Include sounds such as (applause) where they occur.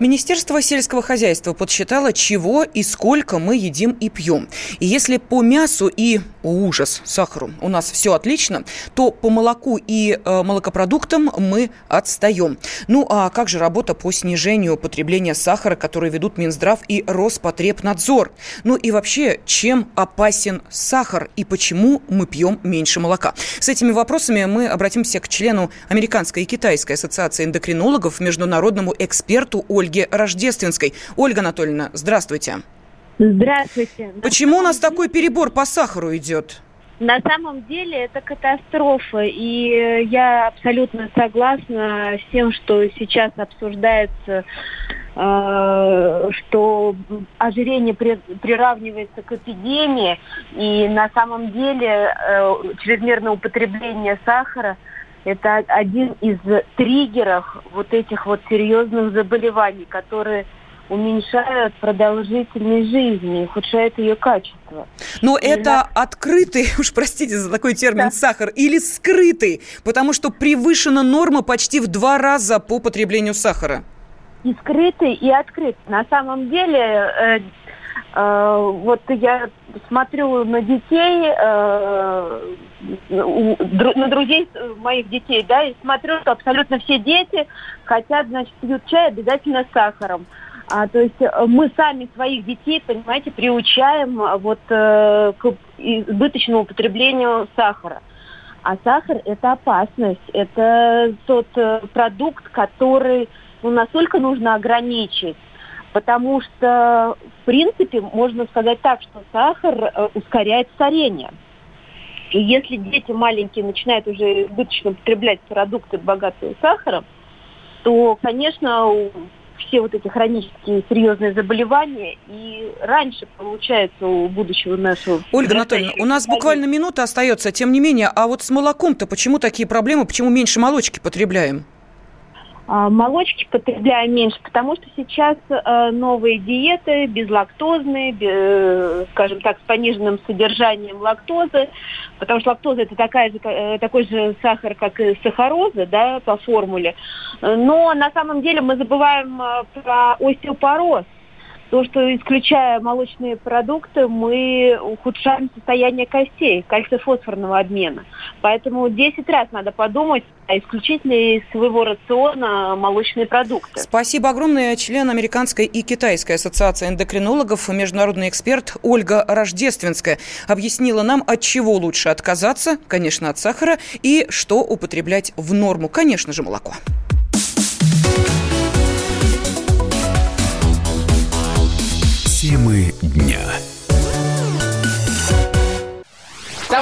Министерство сельского хозяйства подсчитало, чего и сколько мы едим и пьем. И если по мясу и ужас, сахару у нас все отлично, то по молоку и э, молокопродуктам мы отстаем. Ну а как же работа по снижению потребления сахара, которые ведут Минздрав и Роспотребнадзор? Ну и вообще, чем опасен сахар и почему мы пьем меньше молока? С этими вопросами мы обратимся к члену Американской и Китайской ассоциации эндокринологов, международному эксперту Ольге Рождественской. Ольга Анатольевна, здравствуйте. Здравствуйте. Почему у нас такой перебор по сахару идет? На самом деле это катастрофа, и я абсолютно согласна с тем, что сейчас обсуждается, э, что ожирение приравнивается к эпидемии, и на самом деле э, чрезмерное употребление сахара это один из триггеров вот этих вот серьезных заболеваний, которые уменьшают продолжительность жизни, ухудшают ее качество. Но и это на... открытый, (laughs) уж простите за такой термин, да. сахар, или скрытый, потому что превышена норма почти в два раза по потреблению сахара. И скрытый, и открытый. На самом деле, э, вот я смотрю на детей, э, на друзей моих детей, да, и смотрю, что абсолютно все дети хотят, значит, пьют чай обязательно с сахаром. А, то есть э, мы сами своих детей, понимаете, приучаем вот э, к избыточному употреблению сахара. А сахар – это опасность, это тот э, продукт, который ну, настолько нужно ограничить, потому что, в принципе, можно сказать так, что сахар э, ускоряет старение. И если дети маленькие начинают уже избыточно употреблять продукты, богатые сахаром, то, конечно, все вот эти хронические серьезные заболевания. И раньше, получается, у будущего нашего... Ольга Анатольевна, у нас буквально минута остается. Тем не менее, а вот с молоком-то почему такие проблемы? Почему меньше молочки потребляем? А, молочки потребляем меньше, потому что сейчас э, новые диеты безлактозные, без, скажем так, с пониженным содержанием лактозы, потому что лактоза это такая же, э, такой же сахар, как и сахароза, да, по формуле. Но на самом деле мы забываем э, про остеопороз, то, что исключая молочные продукты, мы ухудшаем состояние костей, кальций-фосфорного обмена. Поэтому 10 раз надо подумать, а исключить ли из своего рациона молочные продукты. Спасибо огромное. Член Американской и Китайской ассоциации эндокринологов, международный эксперт Ольга Рождественская объяснила нам, от чего лучше отказаться, конечно, от сахара, и что употреблять в норму, конечно же, молоко.